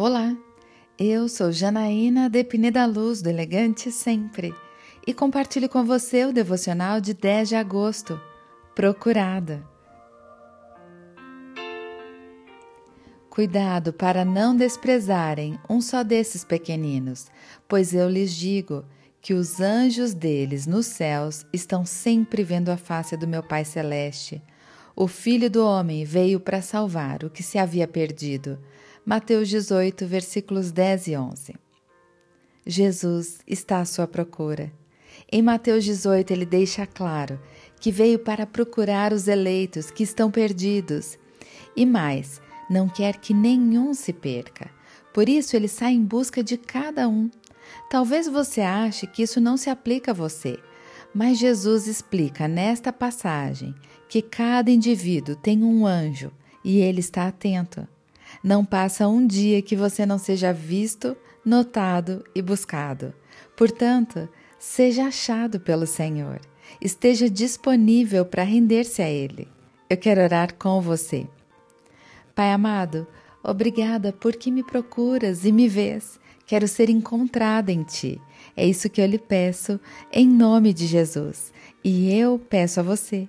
Olá, eu sou Janaína de Pineda Luz do Elegante Sempre e compartilho com você o devocional de 10 de agosto, Procurada. Cuidado para não desprezarem um só desses pequeninos, pois eu lhes digo que os anjos deles nos céus estão sempre vendo a face do meu Pai Celeste. O Filho do Homem veio para salvar o que se havia perdido. Mateus 18, versículos 10 e 11. Jesus está à sua procura. Em Mateus 18, ele deixa claro que veio para procurar os eleitos que estão perdidos. E mais, não quer que nenhum se perca. Por isso, ele sai em busca de cada um. Talvez você ache que isso não se aplica a você, mas Jesus explica nesta passagem que cada indivíduo tem um anjo e ele está atento. Não passa um dia que você não seja visto, notado e buscado. Portanto, seja achado pelo Senhor. Esteja disponível para render-se a Ele. Eu quero orar com você. Pai amado, obrigada porque me procuras e me vês. Quero ser encontrada em Ti. É isso que eu lhe peço, em nome de Jesus. E eu peço a você